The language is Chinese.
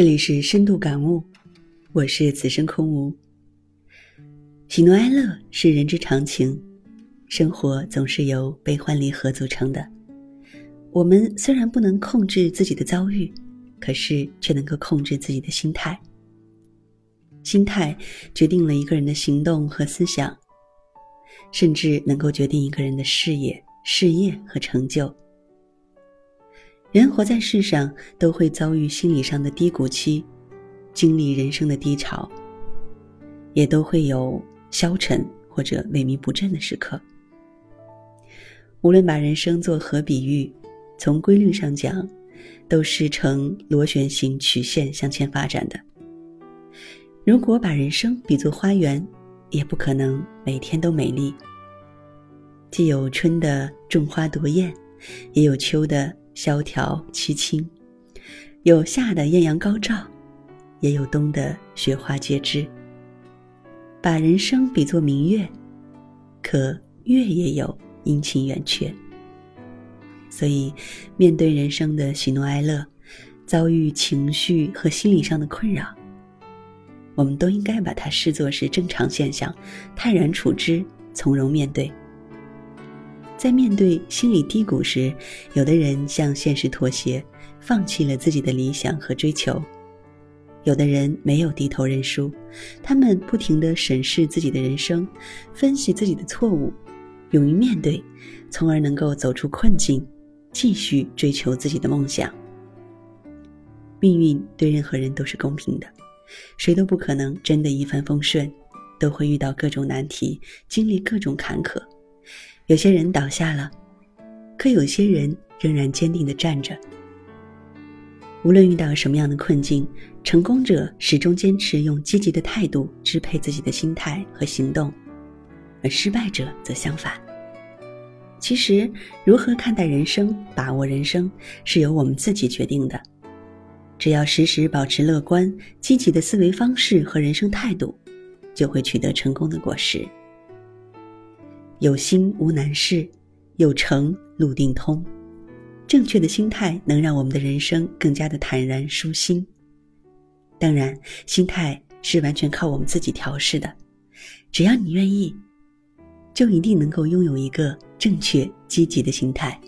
这里是深度感悟，我是此生空无。喜怒哀乐是人之常情，生活总是由悲欢离合组成的。我们虽然不能控制自己的遭遇，可是却能够控制自己的心态。心态决定了一个人的行动和思想，甚至能够决定一个人的事业、事业和成就。人活在世上，都会遭遇心理上的低谷期，经历人生的低潮，也都会有消沉或者萎靡不振的时刻。无论把人生做何比喻，从规律上讲，都是呈螺旋形曲线向前发展的。如果把人生比作花园，也不可能每天都美丽。既有春的种花夺艳，也有秋的。萧条凄清，有夏的艳阳高照，也有冬的雪花皆枝。把人生比作明月，可月也有阴晴圆缺。所以，面对人生的喜怒哀乐，遭遇情绪和心理上的困扰，我们都应该把它视作是正常现象，泰然处之，从容面对。在面对心理低谷时，有的人向现实妥协，放弃了自己的理想和追求；有的人没有低头认输，他们不停地审视自己的人生，分析自己的错误，勇于面对，从而能够走出困境，继续追求自己的梦想。命运对任何人都是公平的，谁都不可能真的一帆风顺，都会遇到各种难题，经历各种坎坷。有些人倒下了，可有些人仍然坚定地站着。无论遇到什么样的困境，成功者始终坚持用积极的态度支配自己的心态和行动，而失败者则相反。其实，如何看待人生、把握人生，是由我们自己决定的。只要时时保持乐观、积极的思维方式和人生态度，就会取得成功的果实。有心无难事，有诚路定通。正确的心态能让我们的人生更加的坦然舒心。当然，心态是完全靠我们自己调试的。只要你愿意，就一定能够拥有一个正确积极的心态。